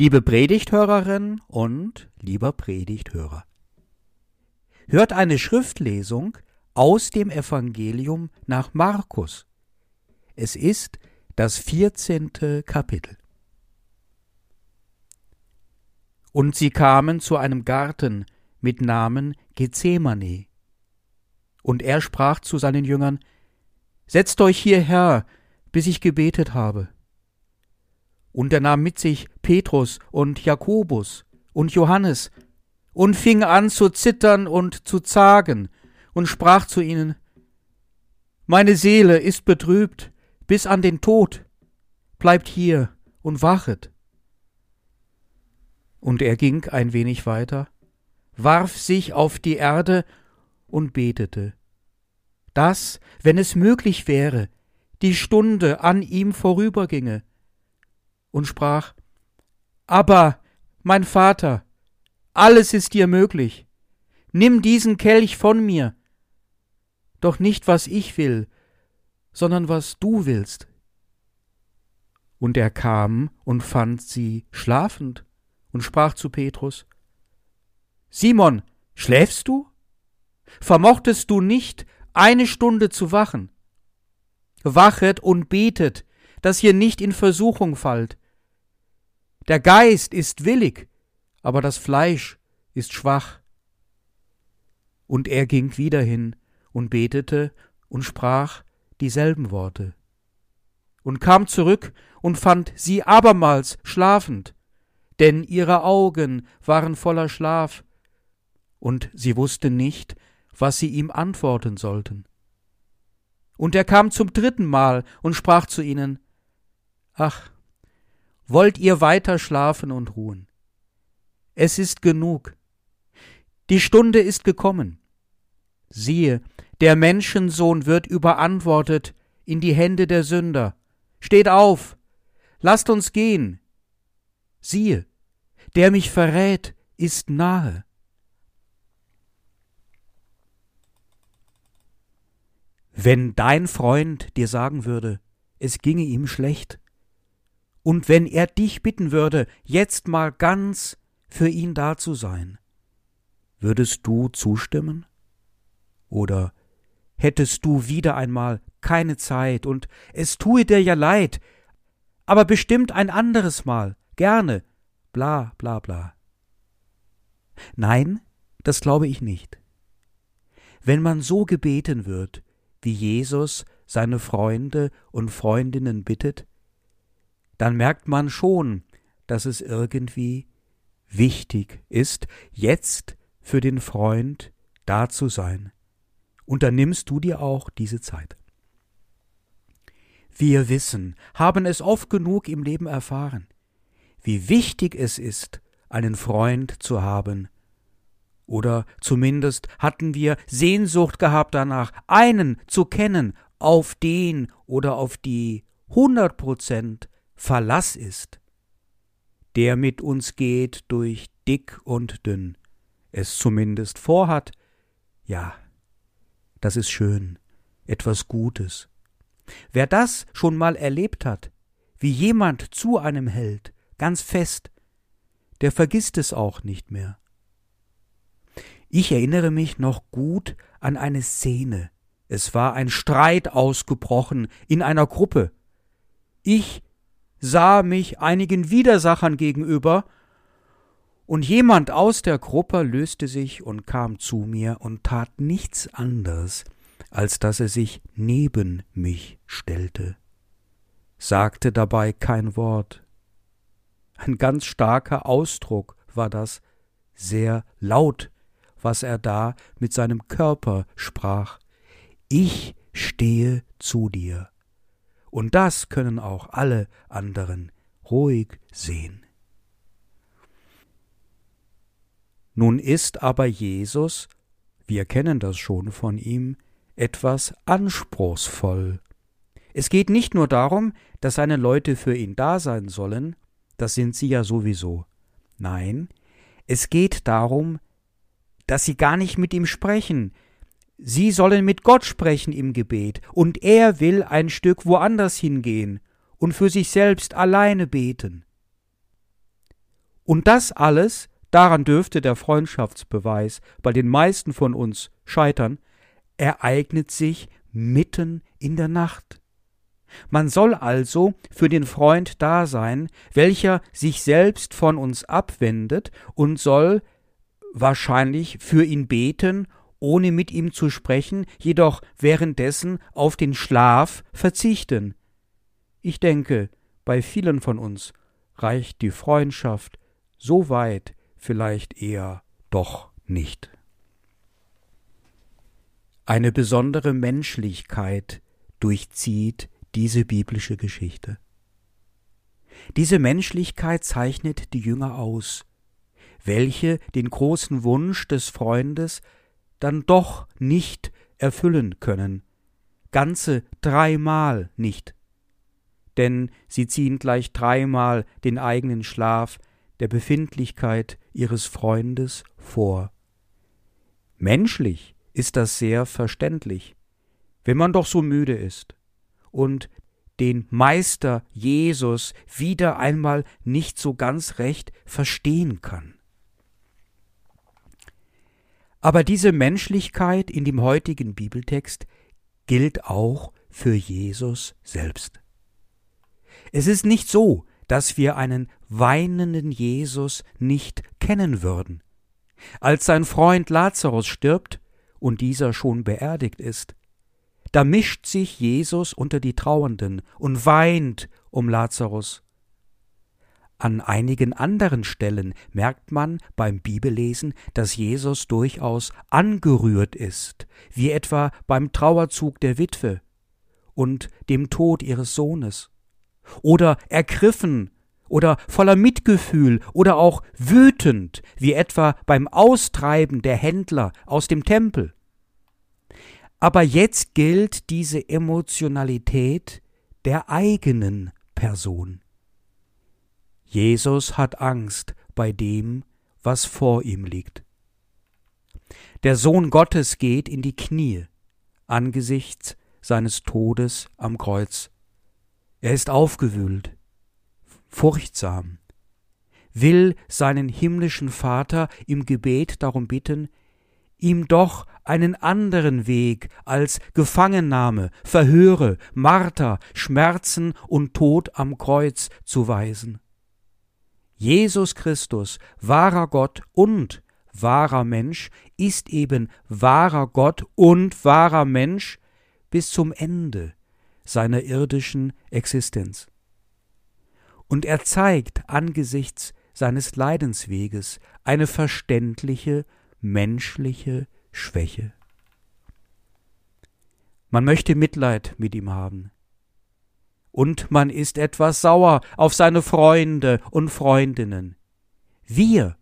Liebe Predigthörerin und lieber Predigthörer. Hört eine Schriftlesung aus dem Evangelium nach Markus. Es ist das vierzehnte Kapitel. Und sie kamen zu einem Garten mit Namen Gethsemane. Und er sprach zu seinen Jüngern, Setzt euch hierher, bis ich gebetet habe. Und er nahm mit sich Petrus und Jakobus und Johannes und fing an zu zittern und zu zagen und sprach zu ihnen, Meine Seele ist betrübt bis an den Tod, bleibt hier und wachet. Und er ging ein wenig weiter, warf sich auf die Erde und betete, dass, wenn es möglich wäre, die Stunde an ihm vorüberginge, und sprach Aber, mein Vater, alles ist dir möglich, nimm diesen Kelch von mir, doch nicht was ich will, sondern was du willst. Und er kam und fand sie schlafend und sprach zu Petrus Simon, schläfst du? Vermochtest du nicht, eine Stunde zu wachen? Wachet und betet, dass ihr nicht in Versuchung fallt. Der Geist ist willig, aber das Fleisch ist schwach. Und er ging wieder hin und betete und sprach dieselben Worte. Und kam zurück und fand sie abermals schlafend, denn ihre Augen waren voller Schlaf, und sie wussten nicht, was sie ihm antworten sollten. Und er kam zum dritten Mal und sprach zu ihnen Ach, wollt ihr weiter schlafen und ruhen? Es ist genug. Die Stunde ist gekommen. Siehe, der Menschensohn wird überantwortet in die Hände der Sünder. Steht auf, lasst uns gehen. Siehe, der mich verrät, ist nahe. Wenn dein Freund dir sagen würde, es ginge ihm schlecht, und wenn er dich bitten würde, jetzt mal ganz für ihn da zu sein, würdest du zustimmen? Oder hättest du wieder einmal keine Zeit und es tue dir ja leid, aber bestimmt ein anderes Mal, gerne, bla bla bla. Nein, das glaube ich nicht. Wenn man so gebeten wird, wie Jesus seine Freunde und Freundinnen bittet, dann merkt man schon, dass es irgendwie wichtig ist, jetzt für den Freund da zu sein. Und dann nimmst du dir auch diese Zeit. Wir wissen, haben es oft genug im Leben erfahren, wie wichtig es ist, einen Freund zu haben, oder zumindest hatten wir Sehnsucht gehabt danach, einen zu kennen, auf den oder auf die hundert Prozent Verlass ist, der mit uns geht durch dick und dünn, es zumindest vorhat, ja, das ist schön, etwas Gutes. Wer das schon mal erlebt hat, wie jemand zu einem hält, ganz fest, der vergisst es auch nicht mehr. Ich erinnere mich noch gut an eine Szene. Es war ein Streit ausgebrochen in einer Gruppe. Ich sah mich einigen Widersachern gegenüber, und jemand aus der Gruppe löste sich und kam zu mir und tat nichts anderes, als dass er sich neben mich stellte, sagte dabei kein Wort. Ein ganz starker Ausdruck war das, sehr laut was er da mit seinem Körper sprach. Ich stehe zu dir. Und das können auch alle anderen ruhig sehen. Nun ist aber Jesus, wir kennen das schon von ihm, etwas anspruchsvoll. Es geht nicht nur darum, dass seine Leute für ihn da sein sollen, das sind sie ja sowieso. Nein, es geht darum, dass sie gar nicht mit ihm sprechen. Sie sollen mit Gott sprechen im Gebet, und er will ein Stück woanders hingehen und für sich selbst alleine beten. Und das alles, daran dürfte der Freundschaftsbeweis bei den meisten von uns scheitern, ereignet sich mitten in der Nacht. Man soll also für den Freund da sein, welcher sich selbst von uns abwendet und soll wahrscheinlich für ihn beten, ohne mit ihm zu sprechen, jedoch währenddessen auf den Schlaf verzichten. Ich denke, bei vielen von uns reicht die Freundschaft so weit vielleicht eher doch nicht. Eine besondere Menschlichkeit durchzieht diese biblische Geschichte. Diese Menschlichkeit zeichnet die Jünger aus, welche den großen Wunsch des Freundes dann doch nicht erfüllen können, ganze dreimal nicht. Denn sie ziehen gleich dreimal den eigenen Schlaf der Befindlichkeit ihres Freundes vor. Menschlich ist das sehr verständlich, wenn man doch so müde ist und den Meister Jesus wieder einmal nicht so ganz recht verstehen kann. Aber diese Menschlichkeit in dem heutigen Bibeltext gilt auch für Jesus selbst. Es ist nicht so, dass wir einen weinenden Jesus nicht kennen würden. Als sein Freund Lazarus stirbt und dieser schon beerdigt ist, da mischt sich Jesus unter die Trauernden und weint um Lazarus. An einigen anderen Stellen merkt man beim Bibellesen, dass Jesus durchaus angerührt ist, wie etwa beim Trauerzug der Witwe und dem Tod ihres Sohnes, oder ergriffen oder voller Mitgefühl oder auch wütend, wie etwa beim Austreiben der Händler aus dem Tempel. Aber jetzt gilt diese Emotionalität der eigenen Person. Jesus hat Angst bei dem, was vor ihm liegt. Der Sohn Gottes geht in die Knie angesichts seines Todes am Kreuz. Er ist aufgewühlt, furchtsam, will seinen himmlischen Vater im Gebet darum bitten, ihm doch einen anderen Weg als Gefangennahme, Verhöre, Marter, Schmerzen und Tod am Kreuz zu weisen. Jesus Christus, wahrer Gott und wahrer Mensch, ist eben wahrer Gott und wahrer Mensch bis zum Ende seiner irdischen Existenz. Und er zeigt angesichts seines Leidensweges eine verständliche menschliche Schwäche. Man möchte Mitleid mit ihm haben. Und man ist etwas sauer auf seine Freunde und Freundinnen. Wir,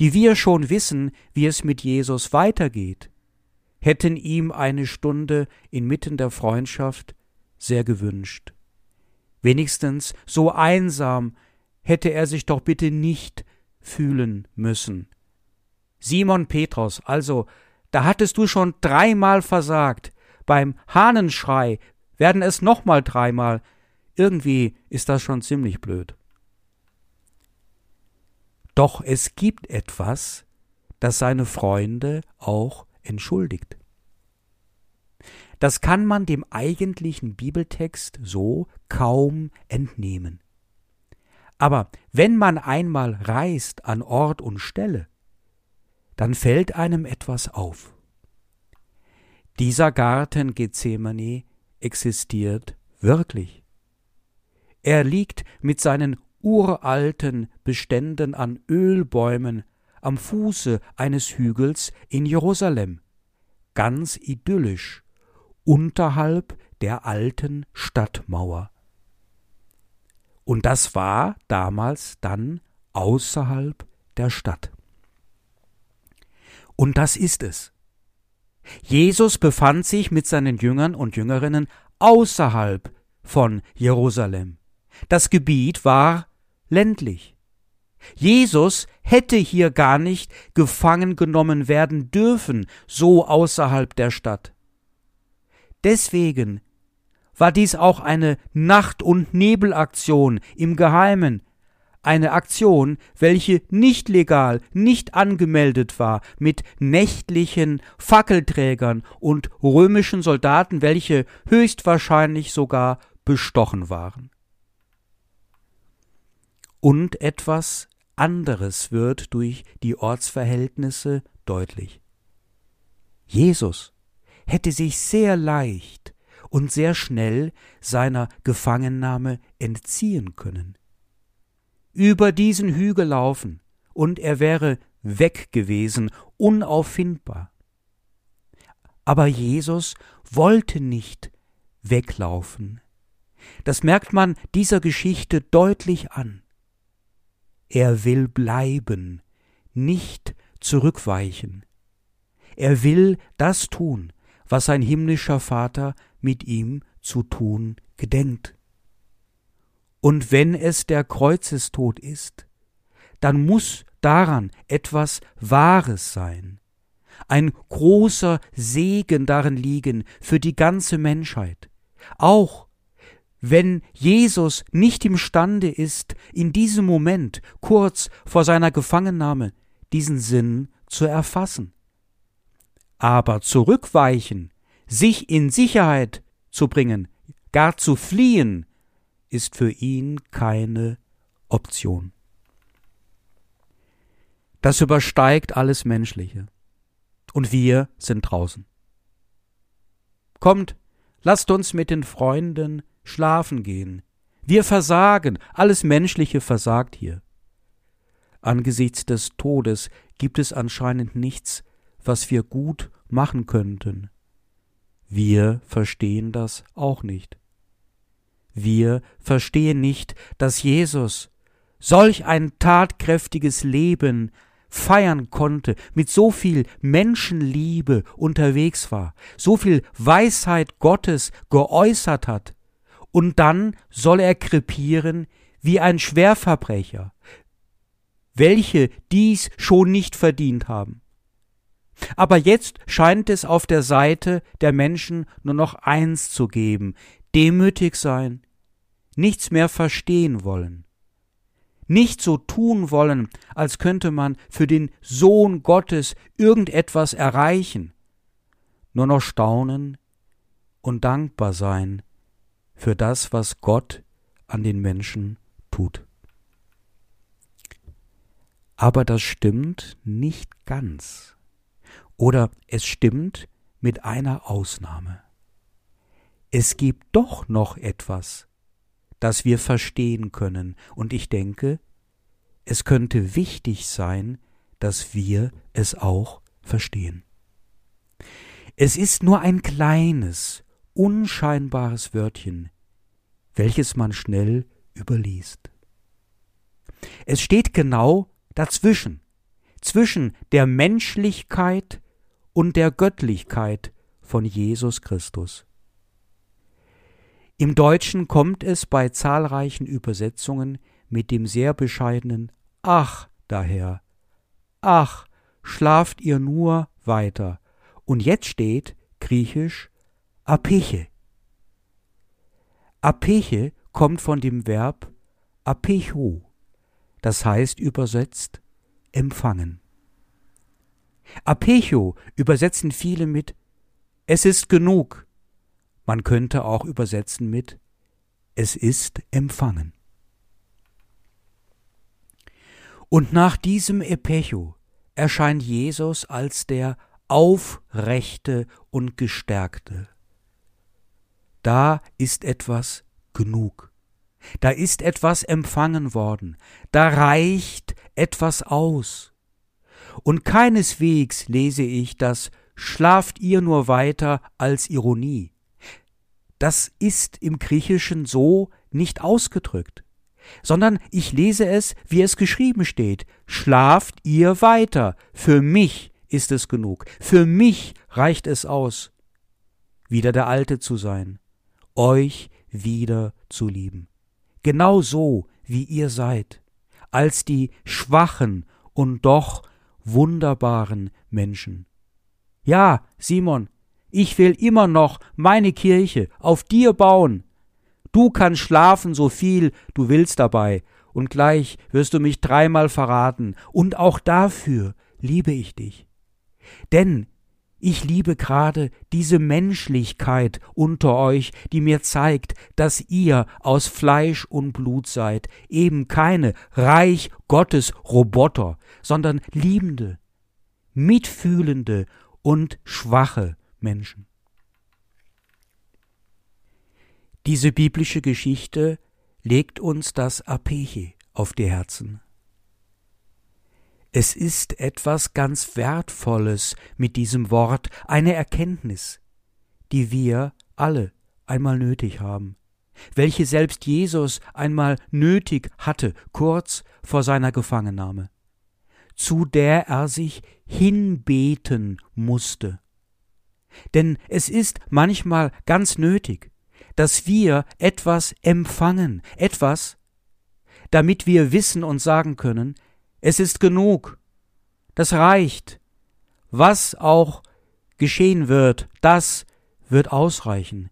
die wir schon wissen, wie es mit Jesus weitergeht, hätten ihm eine Stunde inmitten der Freundschaft sehr gewünscht. Wenigstens so einsam hätte er sich doch bitte nicht fühlen müssen. Simon Petrus, also, da hattest du schon dreimal versagt. Beim Hahnenschrei werden es nochmal dreimal. Irgendwie ist das schon ziemlich blöd. Doch es gibt etwas, das seine Freunde auch entschuldigt. Das kann man dem eigentlichen Bibeltext so kaum entnehmen. Aber wenn man einmal reist an Ort und Stelle, dann fällt einem etwas auf. Dieser Garten Gethsemane existiert wirklich. Er liegt mit seinen uralten Beständen an Ölbäumen am Fuße eines Hügels in Jerusalem, ganz idyllisch, unterhalb der alten Stadtmauer. Und das war damals dann außerhalb der Stadt. Und das ist es. Jesus befand sich mit seinen Jüngern und Jüngerinnen außerhalb von Jerusalem. Das Gebiet war ländlich. Jesus hätte hier gar nicht gefangen genommen werden dürfen, so außerhalb der Stadt. Deswegen war dies auch eine Nacht- und Nebelaktion im Geheimen, eine Aktion, welche nicht legal, nicht angemeldet war, mit nächtlichen Fackelträgern und römischen Soldaten, welche höchstwahrscheinlich sogar bestochen waren. Und etwas anderes wird durch die Ortsverhältnisse deutlich. Jesus hätte sich sehr leicht und sehr schnell seiner Gefangennahme entziehen können. Über diesen Hügel laufen, und er wäre weg gewesen, unauffindbar. Aber Jesus wollte nicht weglaufen. Das merkt man dieser Geschichte deutlich an. Er will bleiben, nicht zurückweichen. Er will das tun, was sein himmlischer Vater mit ihm zu tun gedenkt. Und wenn es der Kreuzestod ist, dann muss daran etwas Wahres sein, ein großer Segen darin liegen für die ganze Menschheit, auch wenn Jesus nicht imstande ist, in diesem Moment, kurz vor seiner Gefangennahme, diesen Sinn zu erfassen. Aber zurückweichen, sich in Sicherheit zu bringen, gar zu fliehen, ist für ihn keine Option. Das übersteigt alles Menschliche. Und wir sind draußen. Kommt, lasst uns mit den Freunden schlafen gehen. Wir versagen, alles Menschliche versagt hier. Angesichts des Todes gibt es anscheinend nichts, was wir gut machen könnten. Wir verstehen das auch nicht. Wir verstehen nicht, dass Jesus solch ein tatkräftiges Leben feiern konnte, mit so viel Menschenliebe unterwegs war, so viel Weisheit Gottes geäußert hat, und dann soll er krepieren wie ein Schwerverbrecher, welche dies schon nicht verdient haben. Aber jetzt scheint es auf der Seite der Menschen nur noch eins zu geben, demütig sein, nichts mehr verstehen wollen, nicht so tun wollen, als könnte man für den Sohn Gottes irgendetwas erreichen, nur noch staunen und dankbar sein für das, was Gott an den Menschen tut. Aber das stimmt nicht ganz. Oder es stimmt mit einer Ausnahme. Es gibt doch noch etwas, das wir verstehen können, und ich denke, es könnte wichtig sein, dass wir es auch verstehen. Es ist nur ein kleines, unscheinbares Wörtchen, welches man schnell überliest. Es steht genau dazwischen, zwischen der Menschlichkeit und der Göttlichkeit von Jesus Christus. Im Deutschen kommt es bei zahlreichen Übersetzungen mit dem sehr bescheidenen Ach daher. Ach, schlaft ihr nur weiter. Und jetzt steht griechisch Apeche. Apeche kommt von dem Verb apecho, das heißt übersetzt empfangen. Apecho übersetzen viele mit es ist genug. Man könnte auch übersetzen mit es ist empfangen. Und nach diesem Epecho erscheint Jesus als der Aufrechte und Gestärkte da ist etwas genug. Da ist etwas empfangen worden, da reicht etwas aus. Und keineswegs lese ich das Schlaft ihr nur weiter als Ironie. Das ist im Griechischen so nicht ausgedrückt, sondern ich lese es, wie es geschrieben steht Schlaft ihr weiter, für mich ist es genug, für mich reicht es aus, wieder der Alte zu sein, euch wieder zu lieben. Genau so, wie ihr seid, als die schwachen und doch wunderbaren Menschen. Ja, Simon, ich will immer noch meine Kirche auf dir bauen. Du kannst schlafen so viel du willst dabei, und gleich wirst du mich dreimal verraten, und auch dafür liebe ich dich. Denn ich liebe gerade diese Menschlichkeit unter euch, die mir zeigt, dass ihr aus Fleisch und Blut seid, eben keine Reich Gottes Roboter, sondern liebende, mitfühlende und schwache Menschen. Diese biblische Geschichte legt uns das Apeche auf die Herzen. Es ist etwas ganz Wertvolles mit diesem Wort, eine Erkenntnis, die wir alle einmal nötig haben, welche selbst Jesus einmal nötig hatte, kurz vor seiner Gefangennahme, zu der er sich hinbeten musste. Denn es ist manchmal ganz nötig, dass wir etwas empfangen, etwas, damit wir wissen und sagen können, es ist genug. Das reicht. Was auch geschehen wird, das wird ausreichen.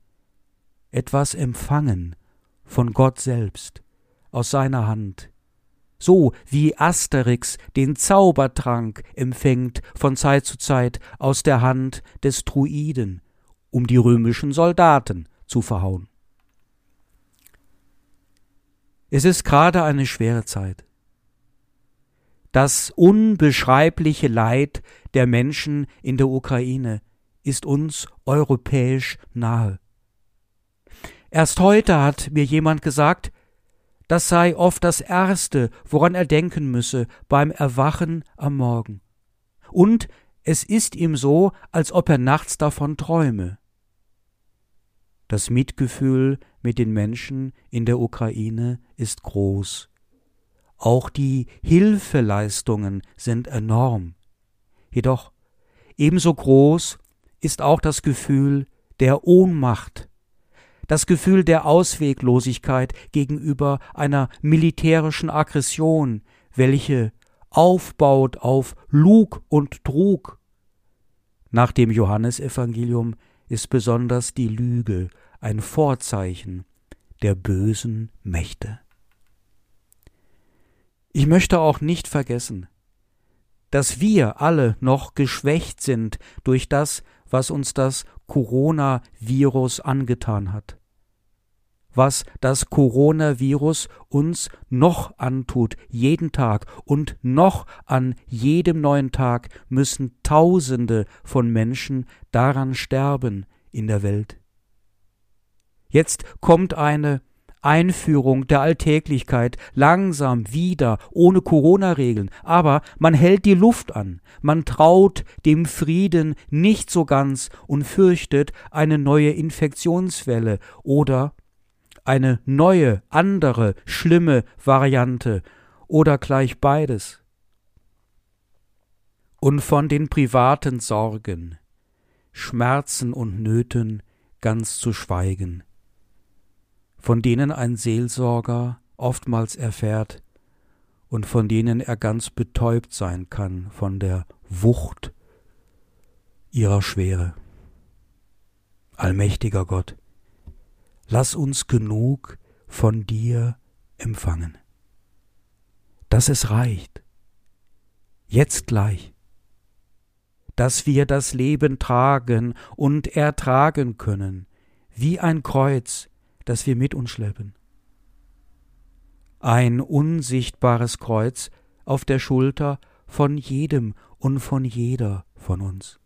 Etwas empfangen von Gott selbst, aus seiner Hand. So wie Asterix den Zaubertrank empfängt von Zeit zu Zeit aus der Hand des Druiden, um die römischen Soldaten zu verhauen. Es ist gerade eine schwere Zeit das unbeschreibliche Leid der Menschen in der Ukraine ist uns europäisch nahe. Erst heute hat mir jemand gesagt, das sei oft das Erste, woran er denken müsse beim Erwachen am Morgen. Und es ist ihm so, als ob er nachts davon träume. Das Mitgefühl mit den Menschen in der Ukraine ist groß. Auch die Hilfeleistungen sind enorm. Jedoch ebenso groß ist auch das Gefühl der Ohnmacht, das Gefühl der Ausweglosigkeit gegenüber einer militärischen Aggression, welche aufbaut auf Lug und Trug. Nach dem Johannesevangelium ist besonders die Lüge ein Vorzeichen der bösen Mächte. Ich möchte auch nicht vergessen, dass wir alle noch geschwächt sind durch das, was uns das Coronavirus angetan hat. Was das Coronavirus uns noch antut, jeden Tag und noch an jedem neuen Tag müssen Tausende von Menschen daran sterben in der Welt. Jetzt kommt eine Einführung der Alltäglichkeit langsam wieder ohne Corona-Regeln, aber man hält die Luft an, man traut dem Frieden nicht so ganz und fürchtet eine neue Infektionswelle oder eine neue, andere, schlimme Variante oder gleich beides. Und von den privaten Sorgen, Schmerzen und Nöten ganz zu schweigen von denen ein Seelsorger oftmals erfährt und von denen er ganz betäubt sein kann von der Wucht ihrer Schwere. Allmächtiger Gott, lass uns genug von dir empfangen, dass es reicht, jetzt gleich, dass wir das Leben tragen und ertragen können, wie ein Kreuz, das wir mit uns schleppen. Ein unsichtbares Kreuz auf der Schulter von jedem und von jeder von uns.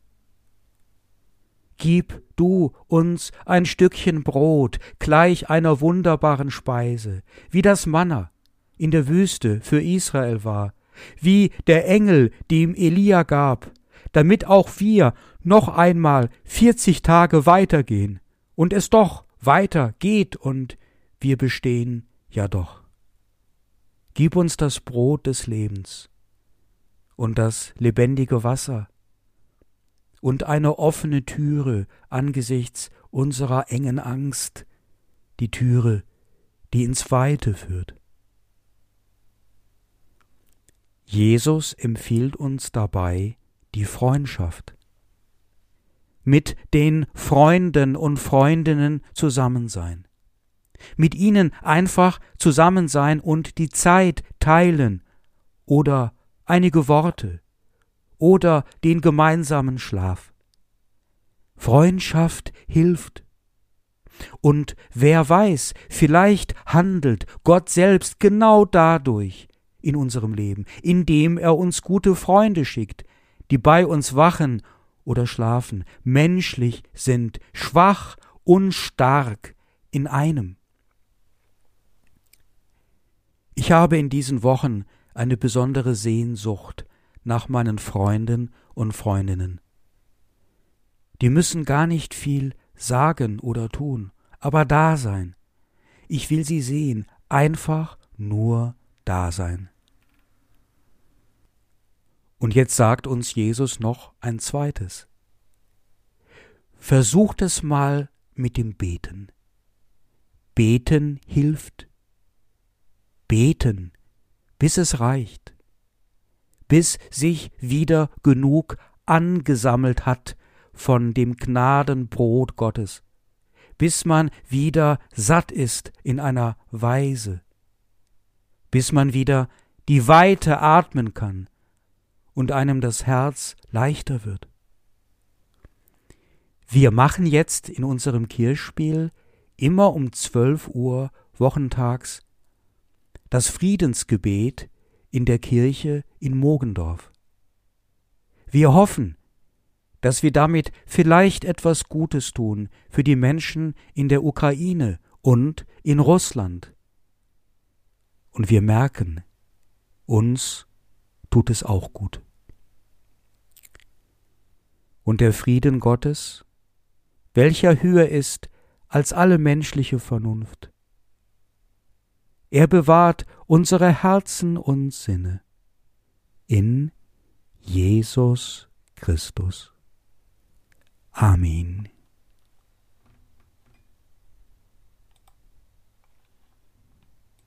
Gib du uns ein Stückchen Brot gleich einer wunderbaren Speise, wie das Manna in der Wüste für Israel war, wie der Engel, dem Elia gab, damit auch wir noch einmal vierzig Tage weitergehen und es doch weiter geht und wir bestehen ja doch. Gib uns das Brot des Lebens und das lebendige Wasser und eine offene Türe angesichts unserer engen Angst, die Türe, die ins Weite führt. Jesus empfiehlt uns dabei die Freundschaft mit den Freunden und Freundinnen zusammen sein. Mit ihnen einfach zusammen sein und die Zeit teilen oder einige Worte oder den gemeinsamen Schlaf. Freundschaft hilft. Und wer weiß, vielleicht handelt Gott selbst genau dadurch in unserem Leben, indem er uns gute Freunde schickt, die bei uns wachen oder schlafen, menschlich sind, schwach und stark in einem. Ich habe in diesen Wochen eine besondere Sehnsucht nach meinen Freunden und Freundinnen. Die müssen gar nicht viel sagen oder tun, aber da sein. Ich will sie sehen, einfach nur da sein. Und jetzt sagt uns Jesus noch ein zweites. Versucht es mal mit dem Beten. Beten hilft. Beten, bis es reicht. Bis sich wieder genug angesammelt hat von dem Gnadenbrot Gottes, bis man wieder satt ist in einer Weise, bis man wieder die Weite atmen kann und einem das Herz leichter wird. Wir machen jetzt in unserem Kirchspiel immer um zwölf Uhr wochentags das Friedensgebet in der Kirche in Mogendorf. Wir hoffen, dass wir damit vielleicht etwas Gutes tun für die Menschen in der Ukraine und in Russland. Und wir merken, uns tut es auch gut. Und der Frieden Gottes, welcher höher ist als alle menschliche Vernunft, er bewahrt unsere Herzen und Sinne in Jesus Christus. Amen.